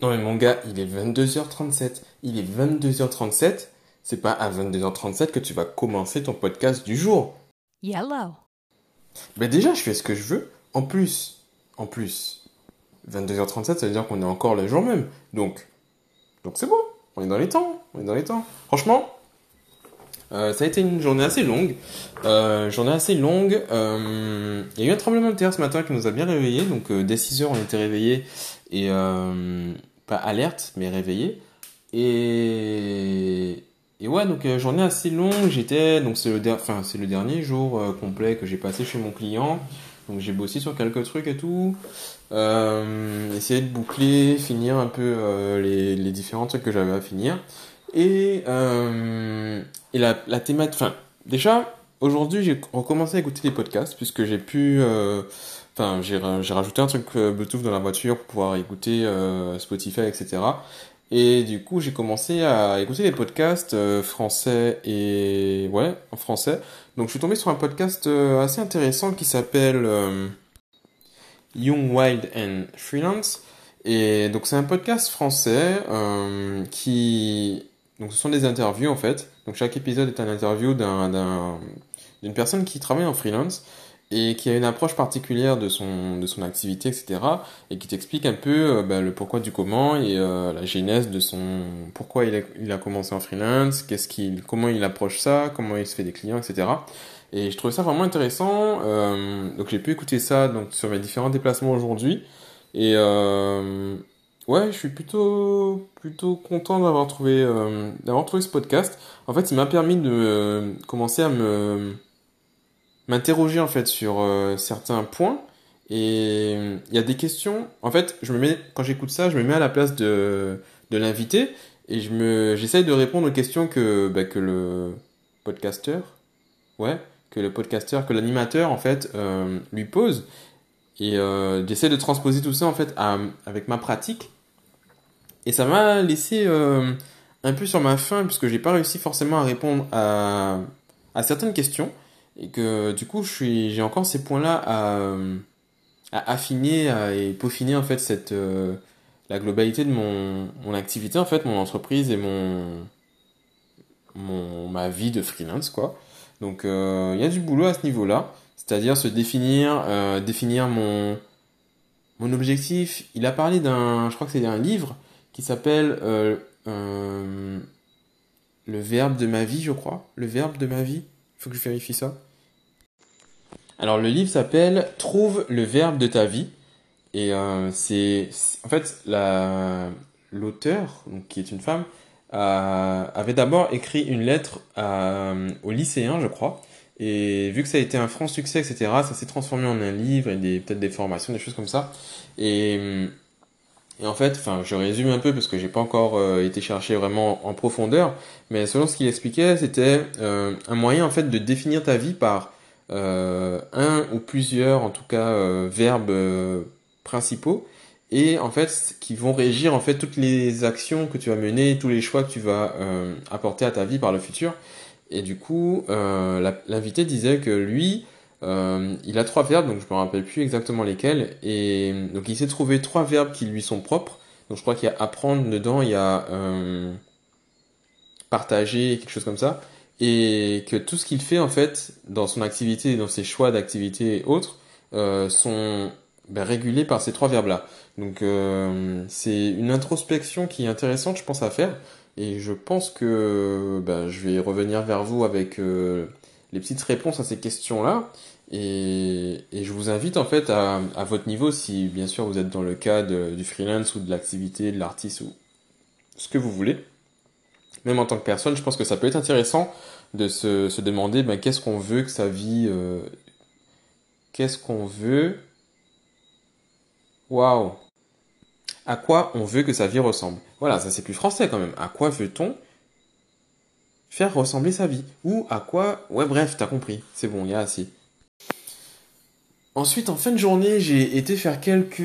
Non mais mon gars, il est 22h37. Il est 22h37. C'est pas à 22h37 que tu vas commencer ton podcast du jour. Yellow. Mais déjà, je fais ce que je veux. En plus, en plus, 22h37, ça veut dire qu'on est encore le jour même. Donc, donc c'est bon. On est dans les temps. On est dans les temps. Franchement, euh, ça a été une journée assez longue. Euh, journée assez longue. Euh, il y a eu un tremblement de terre ce matin qui nous a bien réveillés. Donc euh, dès 6 heures, on était réveillés et pas alerte, mais réveillés. Et et ouais, donc journée assez longue. J'étais donc c'est le dernier jour complet que j'ai passé chez mon client. Donc j'ai bossé sur quelques trucs et tout. Essayer de boucler, finir un peu les, les différents trucs que j'avais à finir. Et, euh, la, thématique, enfin, déjà, aujourd'hui, j'ai recommencé à écouter des podcasts, puisque j'ai pu, euh, enfin, j'ai ra- j'ai rajouté un truc euh, Bluetooth dans la voiture pour pouvoir écouter Spotify, etc. Et du coup, j'ai commencé à écouter des podcasts français et, ouais, en français. Donc, je suis tombé sur un podcast assez intéressant qui s'appelle Young, Wild and Freelance. Et donc, c'est un podcast français qui donc ce sont des interviews en fait. Donc chaque épisode est un interview d'un, d'un- d'une personne qui travaille en freelance et qui a une approche particulière de son, de son activité, etc. Et qui t'explique un peu euh, bah, le pourquoi du comment et euh, la genèse de son pourquoi il a, il a commencé en freelance, qu'est-ce qu'il, comment il approche ça, comment il se fait des clients, etc. Et je trouvais ça vraiment intéressant. Euh, donc j'ai pu écouter ça donc sur mes différents déplacements aujourd'hui. Et euh, Ouais, je suis plutôt plutôt content d'avoir trouvé euh, d'avoir trouvé ce podcast. En fait, il m'a permis de euh, commencer à me m'interroger en fait sur euh, certains points et il y a des questions. En fait, je me mets quand j'écoute ça, je me mets à la place de de l'invité et je me j'essaye de répondre aux questions que bah, que le podcasteur, ouais, que le podcasteur, que l'animateur en fait lui pose et j'essaie de transposer tout ça en fait avec ma pratique et ça m'a laissé euh, un peu sur ma faim puisque j'ai pas réussi forcément à répondre à, certaines questions et que du coup j'ai encore ces points-là à, affiner et peaufiner en fait cette euh, la globalité de mon mon activité en fait mon entreprise et mon mon ma vie de freelance quoi. Donc euh, il y a du boulot à ce niveau-là, c'est-à-dire se définir définir mon mon objectif. Il a parlé d'un je crois que c'est un livre qui s'appelle euh, euh, Le verbe de ma vie, je crois. Le verbe de ma vie. Faut que je vérifie ça. Alors le livre s'appelle Trouve le verbe de ta vie. Et euh, c'est en fait la l'auteur, qui est une femme, avait d'abord écrit une lettre à, aux lycéens, je crois. Et vu que ça a été un franc succès, etc., ça s'est transformé en un livre et peut-être des formations, des choses comme ça. Et et en fait, enfin, je résume un peu parce que j'ai pas encore euh, été chercher vraiment en profondeur, mais selon ce qu'il expliquait, c'était euh, un moyen en fait de définir ta vie par euh, un ou plusieurs, en tout cas, verbes principaux et en fait qui vont régir en fait toutes les actions que tu vas mener, tous les choix que tu vas apporter à ta vie par le futur. Et du coup, l'invité disait que lui, euh, il a trois verbes, donc je me rappelle plus exactement lesquels. Et donc il s'est trouvé trois verbes qui lui sont propres. Donc je crois qu'il y a apprendre dedans, il y a euh, partager, quelque chose comme ça. Et que tout ce qu'il fait en fait dans son activité, dans ses choix d'activité et autres, euh, sont ben, régulés par ces trois verbes-là. Donc c'est une introspection qui est intéressante, je pense, à faire. Et je pense que ben, je vais revenir vers vous avec les petites réponses à ces questions-là. Et, et je vous invite en fait à, à votre niveau, si bien sûr vous êtes dans le cas de- du freelance ou de l'activité, de l'artiste ou ce que vous voulez, même en tant que personne, je pense que ça peut être intéressant de se, se demander ben, qu'est-ce qu'on veut que sa vie, euh, qu'est-ce qu'on veut, waouh, à quoi on veut que sa vie ressemble? Voilà, ça c'est plus français quand même. À quoi veut-on faire ressembler sa vie? Ou à quoi, ouais bref, t'as compris, c'est bon, il y a assez. Ensuite, en fin de journée, j'ai été faire quelques...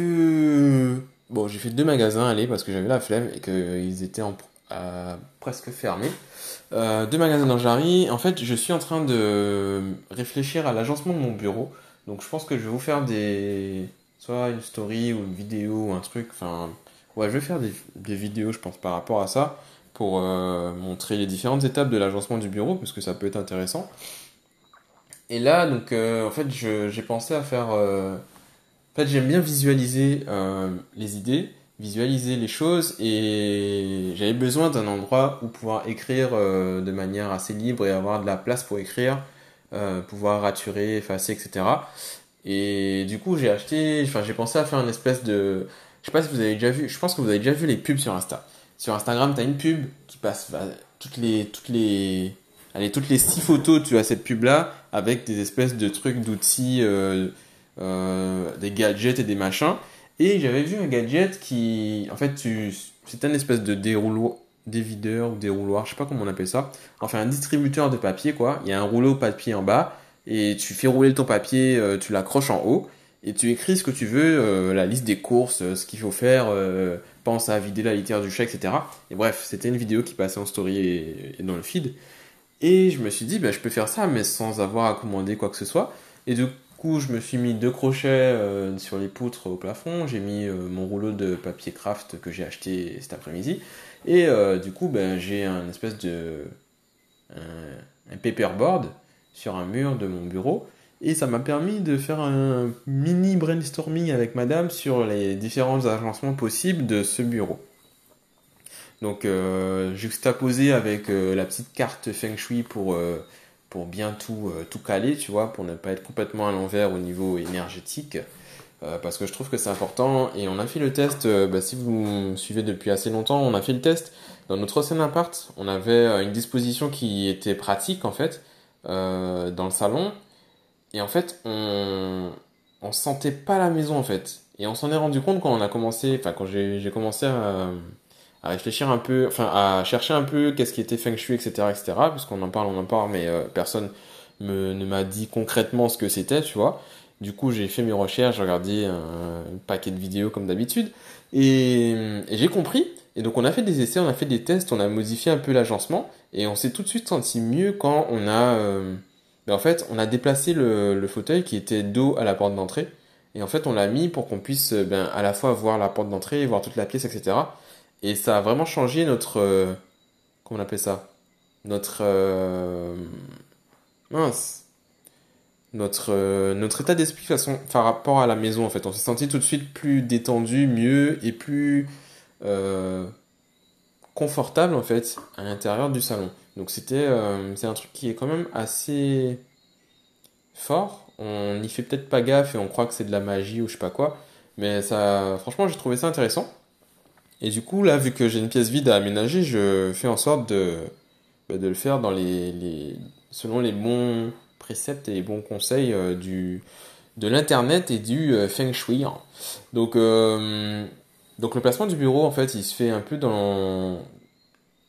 Bon, j'ai fait deux magasins, allez, parce que j'avais la flemme et qu'ils étaient en... presque fermés. Euh, deux magasins dans Jarry. En fait, je suis en train de réfléchir à l'agencement de mon bureau. Donc, je pense que je vais vous faire des... soit une story ou une vidéo ou un truc, enfin, Ouais, je vais faire des, des vidéos, je pense, par rapport à ça, pour euh, montrer les différentes étapes de l'agencement du bureau, parce que ça peut être intéressant. Et là, donc, euh, en fait, j'ai pensé à faire. euh, En fait, j'aime bien visualiser euh, les idées, visualiser les choses, et j'avais besoin d'un endroit où pouvoir écrire euh, de manière assez libre et avoir de la place pour écrire, euh, pouvoir raturer, effacer, etc. Et du coup, j'ai acheté, enfin, j'ai pensé à faire une espèce de. Je sais pas si vous avez déjà vu, je pense que vous avez déjà vu les pubs sur Insta. Sur Instagram, t'as une pub qui passe bah, toutes les, toutes les, allez, toutes les six photos, tu as cette pub-là avec des espèces de trucs, d'outils, euh, euh, des gadgets et des machins. Et j'avais vu un gadget qui, en fait, tu, c'est un espèce de dérouloir, dévideur ou dérouloir, je sais pas comment on appelle ça. Enfin, un distributeur de papier, quoi. Il y a un rouleau papier en bas et tu fais rouler ton papier, euh, tu l'accroches en haut et tu écris ce que tu veux, la liste des courses, ce qu'il faut faire, pense à vider la litière du chat, etc. Et bref, c'était une vidéo qui passait en story et dans le feed. Et je me suis dit, bah, je peux faire ça, mais sans avoir à commander quoi que ce soit. Et du coup, je me suis mis deux crochets euh, sur les poutres au plafond. J'ai mis euh, mon rouleau de papier craft que j'ai acheté cet après-midi. Et euh, du coup, ben, j'ai un espèce de. un paperboard sur un mur de mon bureau. Et ça m'a permis de faire un mini brainstorming avec madame sur les différents agencements possibles de ce bureau. Donc, euh, juxtaposé avec euh, la petite carte Feng Shui pour, euh, pour bien tout, euh, tout caler, tu vois, pour ne pas être complètement à l'envers au niveau énergétique. Euh, parce que je trouve que c'est important. Et on a fait le test, euh, bah, si vous me suivez depuis assez longtemps, on a fait le test dans notre ancien appart. On avait une disposition qui était pratique, en fait, dans le salon. Et en fait, on, on sentait pas la maison, en fait. Et on s'en est rendu compte quand on a commencé, enfin, quand j'ai commencé à, à réfléchir un peu, enfin, à chercher un peu qu'est-ce qui était feng shui, etc., etc., puisqu'on en parle, on en parle, mais euh, personne me, ne m'a dit concrètement ce que c'était, tu vois. Du coup, j'ai fait mes recherches, j'ai regardé un, paquet de vidéos comme d'habitude, et, j'ai compris. Et donc, on a fait des essais, on a fait des tests, on a modifié un peu l'agencement, et on s'est tout de suite senti mieux quand on a, euh, ben, en fait, on a déplacé le, le fauteuil qui était dos à la porte d'entrée, et en fait, on l'a mis pour qu'on puisse, ben, à la fois voir la porte d'entrée, voir toute la pièce, etc. Et ça a vraiment changé notre, euh, comment on appelle ça? Notre, euh, mince notre, euh, notre état d'esprit par rapport à la maison en fait. On s'est senti tout de suite plus détendu, mieux et plus confortable en fait à l'intérieur du salon. Donc c'était c'est un truc qui est quand même assez fort. On n'y fait peut-être pas gaffe et on croit que c'est de la magie ou je sais pas quoi. Mais ça, franchement, j'ai trouvé ça intéressant. Et du coup, là, vu que j'ai une pièce vide à aménager, je fais en sorte de, bah, de le faire dans les, les, selon les bons préceptes et les bons conseils euh, du, de l'internet et du euh, feng shui. Donc, euh, donc le placement du bureau, en fait, il se fait un peu dans.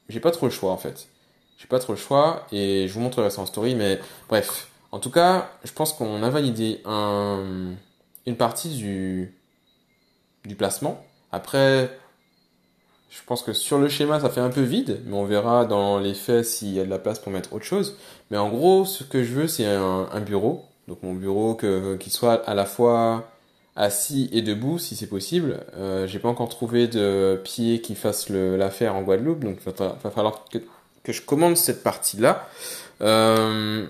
J'ai pas trop le choix, en fait. J'ai pas trop le choix et je vous montrerai ça en story, mais bref. En tout cas, je pense qu'on a validé un, une partie du, du placement. Après, je pense que sur le schéma, ça fait un peu vide, mais on verra dans les faits s'il y a de la place pour mettre autre chose. Mais en gros, ce que je veux, c'est un, bureau. Donc mon bureau que, qui soit à la fois assis et debout, si c'est possible. Euh, j'ai pas encore trouvé de pied qui fasse l'affaire en Guadeloupe, donc il va, falloir que, que je commande cette partie-là. Euh,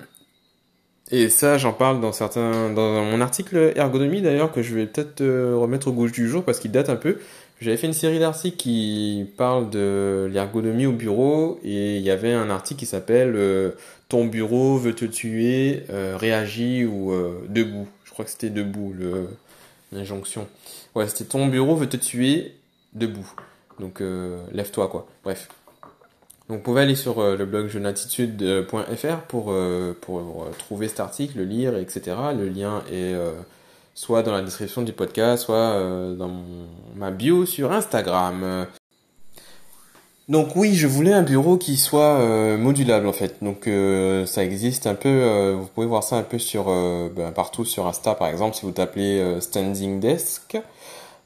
et ça, j'en parle dans certains, dans mon article ergonomie d'ailleurs, que je vais peut-être euh, remettre au goût du jour parce qu'il date un peu. J'avais fait une série d'articles qui parlent de l'ergonomie au bureau et il y avait un article qui s'appelle euh, Ton bureau veut te tuer, euh, réagis ou euh, debout. Je crois que c'était debout l'injonction. Ouais, c'était Ton bureau veut te tuer debout. Donc euh, lève-toi quoi. Bref. Donc vous pouvez aller sur le blog jeunatitude.fr pour, pour trouver cet article, le lire, etc. Le lien est soit dans la description du podcast, soit euh, dans ma bio sur Instagram. Donc oui, je voulais un bureau qui soit euh, modulable en fait. Donc euh, ça existe un peu, vous pouvez voir ça un peu sur ben, partout sur Insta par exemple si vous tapez standing desk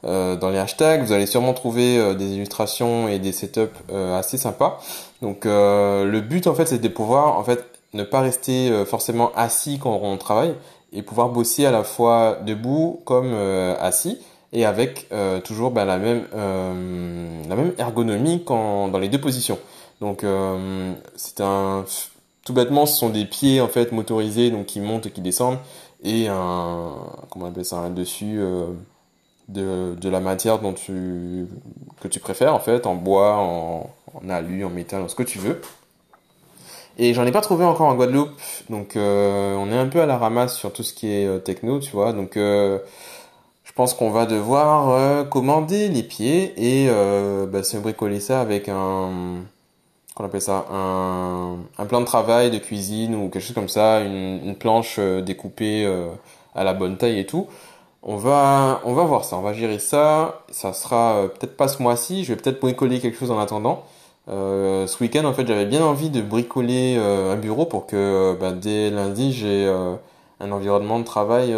dans les hashtags, vous allez sûrement trouver des illustrations et des setups assez sympas. Donc le but en fait c'est de pouvoir en fait ne pas rester forcément assis quand on travaille et pouvoir bosser à la fois debout comme euh, assis et avec euh, toujours bah, la, même, euh, la même ergonomie dans les deux positions. Donc c'est un tout bêtement ce sont des pieds en fait motorisés donc qui montent et qui descendent et un comment on appelle ça un dessus de, de la matière dont tu que tu préfères en fait en bois en, en alu en métal en ce que tu veux et j'en ai pas trouvé encore en Guadeloupe. Donc on est un peu à la ramasse sur tout ce qui est techno tu vois. Donc je pense qu'on va devoir euh, commander les pieds et euh, bah, se bricoler ça avec un appelle ça un, plan de travail de cuisine ou quelque chose comme ça une, une planche euh, découpée euh, à la bonne taille et tout. On va on va voir ça. On va gérer ça. Ça sera peut-être pas ce mois-ci. Je vais peut-être bricoler quelque chose en attendant euh, ce week-end en fait j'avais bien envie de bricoler un bureau pour que bah, dès lundi j'ai un environnement de travail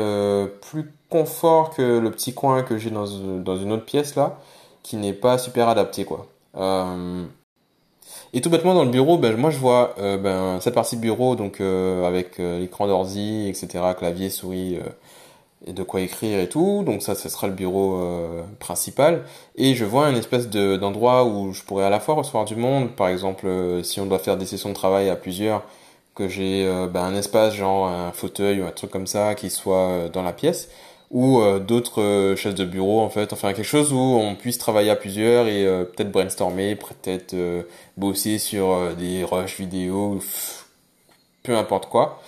plus confort que le petit coin que j'ai dans, une autre pièce là, qui n'est pas super adapté quoi. Euh, et tout bêtement dans le bureau, ben, moi je vois euh, ben, cette partie bureau donc euh, avec l'écran d'ordi, etc., clavier, souris et de quoi écrire et tout. Donc ça, ce sera le bureau principal. Et je vois un espèce de d'endroit où je pourrais à la fois recevoir du monde. Par exemple, si on doit faire des sessions de travail à plusieurs, que j'ai ben, un espace genre un fauteuil ou un truc comme ça qui soit dans la pièce ou euh, d'autres euh, chaises de bureau en fait enfin quelque chose où on puisse travailler à plusieurs et euh, peut-être brainstormer peut-être bosser sur des rushs vidéo peu importe quoi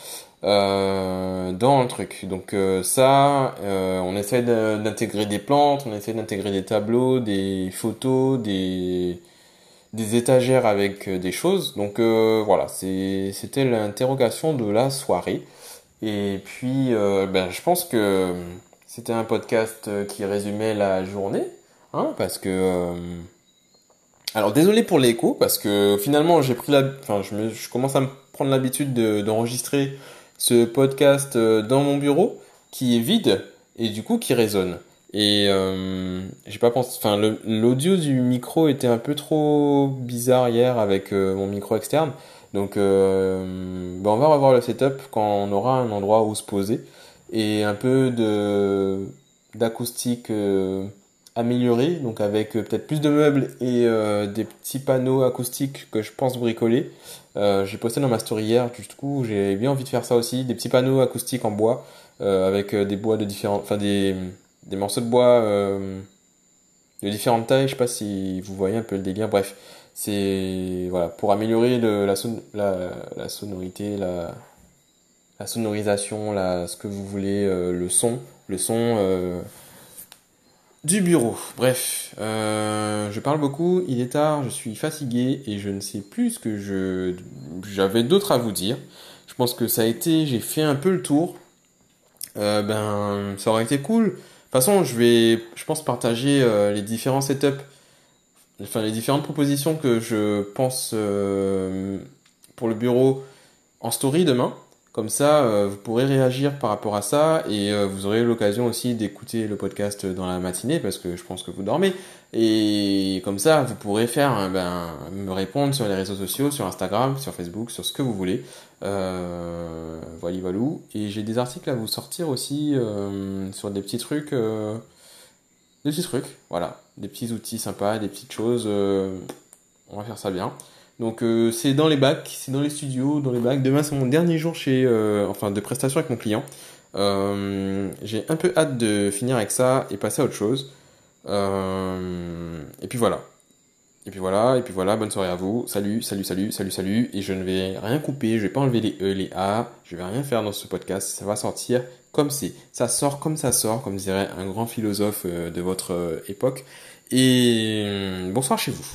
dans le truc donc ça on essaie d'intégrer des plantes on essaie d'intégrer des tableaux des photos des des étagères avec des choses donc voilà c'est c'était l'interrogation de la soirée et puis ben je pense que c'était un podcast euh, qui résumait la journée, hein, parce que. Euh, alors désolé pour l'écho, parce que finalement j'ai pris la, enfin je, me... je commence à me prendre l'habitude d'enregistrer ce podcast euh, dans mon bureau, qui est vide et du coup qui résonne. Et euh, j'ai pas pensé, enfin l'audio du micro était un peu trop bizarre hier avec mon micro externe. Donc euh, ben on va revoir le setup quand on aura un endroit où se poser et un peu de d'acoustique euh, améliorée, donc avec euh, peut-être plus de meubles et euh, des petits panneaux acoustiques que je pense bricoler. j'ai posté dans ma story hier, du coup j'ai bien envie de faire ça aussi, des petits panneaux acoustiques en bois avec des bois de différents, enfin des, des morceaux de bois de différentes tailles. Je sais pas si vous voyez un peu le délire. Bref, c'est voilà pour améliorer la, son, la, sonorité, la la sonorisation, la, ce que vous voulez, euh, le son, le son euh, du bureau. Bref, euh, je parle beaucoup, il est tard, je suis fatigué et je ne sais plus ce que je j'avais d'autre à vous dire. Je pense que ça a été, j'ai fait un peu le tour. ben, ça aurait été cool. De toute façon, je vais, je pense partager les différents setups, enfin les différentes propositions que je pense pour le bureau en story demain. Comme ça, euh, vous pourrez réagir par rapport à ça et euh, vous aurez l'occasion aussi d'écouter le podcast dans la matinée parce que je pense que vous dormez. Et comme ça, vous pourrez faire, hein, ben, me répondre sur les réseaux sociaux, sur Instagram, sur Facebook, sur ce que vous voulez. Euh, voilà. Et j'ai des articles à vous sortir aussi euh, sur des petits trucs, des petits trucs, voilà, des petits outils sympas, des petites choses. on va faire ça bien. Donc euh, c'est dans les bacs, c'est dans les studios, dans les bacs. Demain c'est mon dernier jour chez, euh, enfin de prestation avec mon client. Euh, j'ai un peu hâte de finir avec ça et passer à autre chose. et puis voilà. Et puis voilà, et puis voilà, bonne soirée à vous. Salut, salut, salut, salut, salut. Et je ne vais rien couper, je vais pas enlever les E, les A, je vais rien faire dans ce podcast. Ça va sortir comme c'est. Ça sort comme ça sort, comme dirait un grand philosophe de votre époque. Et bonsoir chez vous.